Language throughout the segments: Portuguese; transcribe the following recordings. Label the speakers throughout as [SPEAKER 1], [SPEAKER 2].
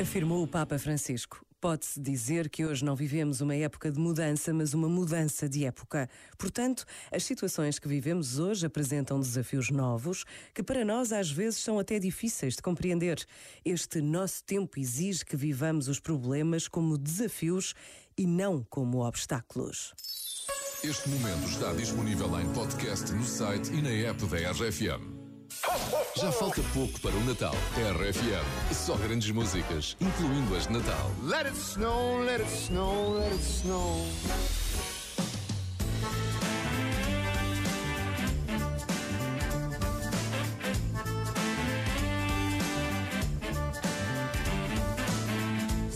[SPEAKER 1] Afirmou o Papa Francisco. Pode-se dizer que hoje não vivemos uma época de mudança, mas uma mudança de época. Portanto, as situações que vivemos hoje apresentam desafios novos que para nós às vezes são até difíceis de compreender. Este nosso tempo exige que vivamos os problemas como desafios e não como obstáculos.
[SPEAKER 2] Este momento está disponível em podcast no site e na app da RFM. Já falta pouco para o Natal. RFM. Só grandes músicas, incluindo as de Natal.
[SPEAKER 3] Let it snow, let it snow, let it snow.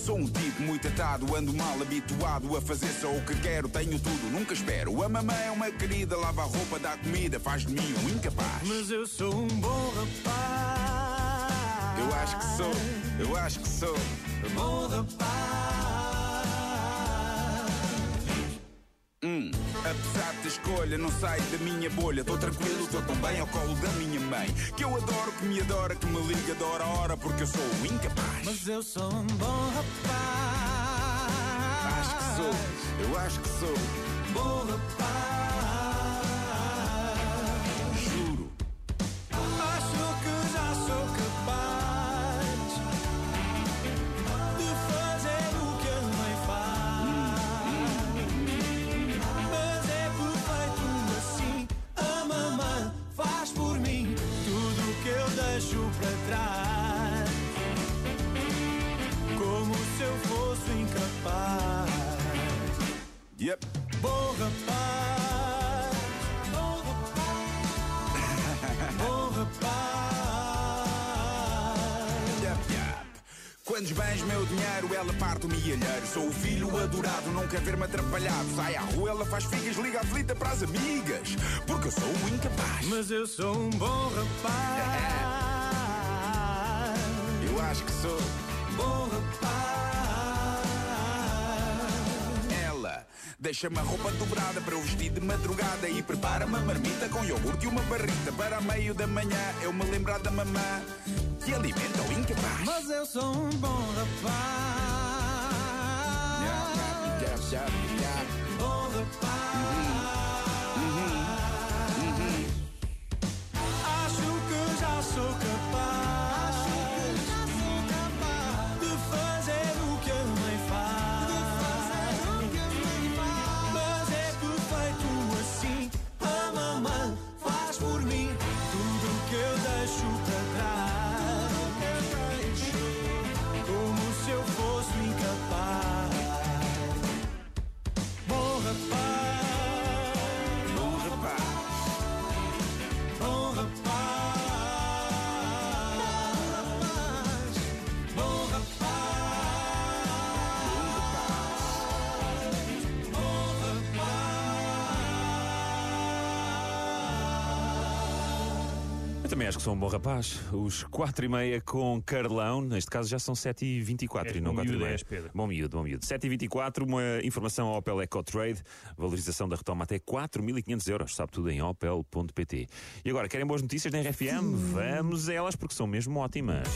[SPEAKER 3] Sou um tipo muito atado, ando mal habituado a fazer só o que quero. Tenho tudo, nunca espero. A mamãe é uma querida, lava a roupa, dá comida, faz de mim um incapaz.
[SPEAKER 4] Mas eu sou um bom rapaz.
[SPEAKER 3] Eu acho que sou, eu acho que sou.
[SPEAKER 4] Bom rapaz.
[SPEAKER 3] Escolha, não saio da minha bolha. Tô tranquilo, estou tão bem ao colo da minha mãe. Que eu adoro, que me adora, que me liga de hora a hora, porque eu sou incapaz.
[SPEAKER 4] Mas eu sou um bom rapaz.
[SPEAKER 3] Acho que sou, eu acho que sou.
[SPEAKER 4] Bom rapaz.
[SPEAKER 3] Yep.
[SPEAKER 4] Bom rapaz, bom rapaz, bom rapaz.
[SPEAKER 3] Yep, yep. Quando esbanjo meu dinheiro, ela parte o milheiro. Sou o filho adorado, não quer ver-me atrapalhado. Sai à rua, ela faz figas, liga a flita para as amigas. Porque eu sou o incapaz.
[SPEAKER 4] Mas eu sou um bom rapaz.
[SPEAKER 3] Eu acho que sou.
[SPEAKER 4] Bom rapaz.
[SPEAKER 3] Deixa-me a roupa dobrada para eu vestir de madrugada e prepara uma marmita com iogurte e uma barrita. Para meio da manhã eu me lembrar da mamã que alimenta o incapaz.
[SPEAKER 4] Mas eu sou um bom rapaz.
[SPEAKER 3] Yep, yep, yep,
[SPEAKER 4] Eu
[SPEAKER 5] também acho que sou um bom rapaz. Os 4 e meia com Carlão, neste caso já são 7 e 24
[SPEAKER 6] És
[SPEAKER 5] e não
[SPEAKER 6] bom
[SPEAKER 5] 4 e meia.
[SPEAKER 6] Pedro.
[SPEAKER 5] Bom miúdo, bom miúdo. 7 e 24 uma informação ao Opel EcoTrade, valorização da retoma até 4.500 euros. Sabe tudo em opel.pt. E agora, querem boas notícias da RFM? Vamos a elas porque são mesmo ótimas.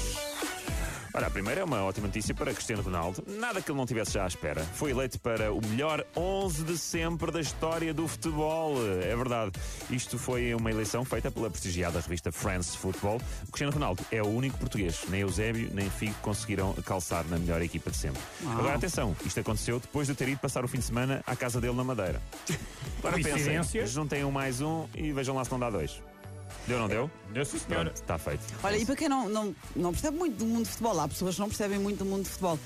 [SPEAKER 5] Ora, a primeira é uma ótima notícia para Cristiano Ronaldo. Nada que ele não tivesse já à espera. Foi eleito para o melhor 11 de sempre da história do futebol. É verdade. Isto foi uma eleição feita pela prestigiada revista France Football. O Cristiano Ronaldo é o único português. Nem Eusébio nem Figo conseguiram calçar na melhor equipa de sempre. Agora, atenção. Isto aconteceu depois de ter ido passar o fim de semana à casa dele na Madeira. Agora pensem, juntem um mais um e vejam lá se não dá dois. Deu ou não deu?
[SPEAKER 6] Deu sim, senhora.
[SPEAKER 5] Está feito.
[SPEAKER 7] Olha, e para quem não, não, não percebe muito do mundo de futebol, há pessoas que não percebem muito do mundo de futebol.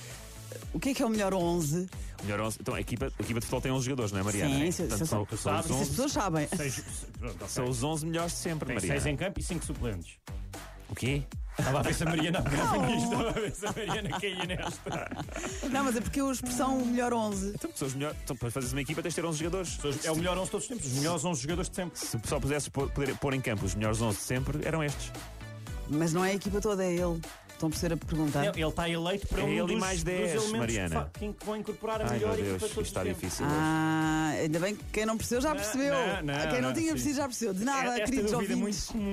[SPEAKER 7] O que é que é o melhor 11?
[SPEAKER 5] Melhor 11. Então, a equipa, a equipa de futebol tem 11 jogadores, não é, Mariana?
[SPEAKER 7] Sim, isso-
[SPEAKER 5] Portanto, são, os
[SPEAKER 7] Isso as
[SPEAKER 5] 11
[SPEAKER 7] pessoas sabem.
[SPEAKER 6] Seis, pronto, ok.
[SPEAKER 5] São os 11 melhores de sempre,
[SPEAKER 6] Tem
[SPEAKER 5] Mariana.
[SPEAKER 6] seis em campo e cinco suplentes.
[SPEAKER 5] O quê?
[SPEAKER 6] Estava a ver se a Mariana pegava nisto. Estava a ver se a Mariana caía nesta.
[SPEAKER 7] Não, mas é porque a expressão o melhor 11.
[SPEAKER 5] Então, são os melhores. Então, para fazeres uma equipa, tens de ter 11 jogadores.
[SPEAKER 6] É o melhor 11 de todos os tempos. Os melhores 11 jogadores de sempre.
[SPEAKER 5] Se só pudesses pôr, poder pôr em campo os melhores 11 de sempre, eram estes.
[SPEAKER 7] Mas não é a equipa toda, é ele. Estão por ser a perguntar.
[SPEAKER 6] Não, ele está eleito para
[SPEAKER 5] É
[SPEAKER 6] um
[SPEAKER 5] ele e
[SPEAKER 6] dos,
[SPEAKER 5] mais
[SPEAKER 6] dos
[SPEAKER 5] 10,
[SPEAKER 6] elementos
[SPEAKER 5] Mariana.
[SPEAKER 6] que fa- que, que vão incorporar a
[SPEAKER 5] Ai,
[SPEAKER 6] melhor
[SPEAKER 5] meu
[SPEAKER 6] equipa
[SPEAKER 5] Deus,
[SPEAKER 6] de
[SPEAKER 5] isto
[SPEAKER 6] todos os
[SPEAKER 5] está
[SPEAKER 6] tempos.
[SPEAKER 5] difícil hoje.
[SPEAKER 7] Ah, ainda bem que quem não percebeu já
[SPEAKER 6] Não,
[SPEAKER 7] percebeu.
[SPEAKER 6] não, não,
[SPEAKER 7] quem não,
[SPEAKER 6] não,
[SPEAKER 7] tinha
[SPEAKER 6] sim.
[SPEAKER 7] percebido já percebeu. De nada,
[SPEAKER 6] Esta
[SPEAKER 7] queridos
[SPEAKER 6] dúvida é
[SPEAKER 7] ouvintes.
[SPEAKER 6] muito comum.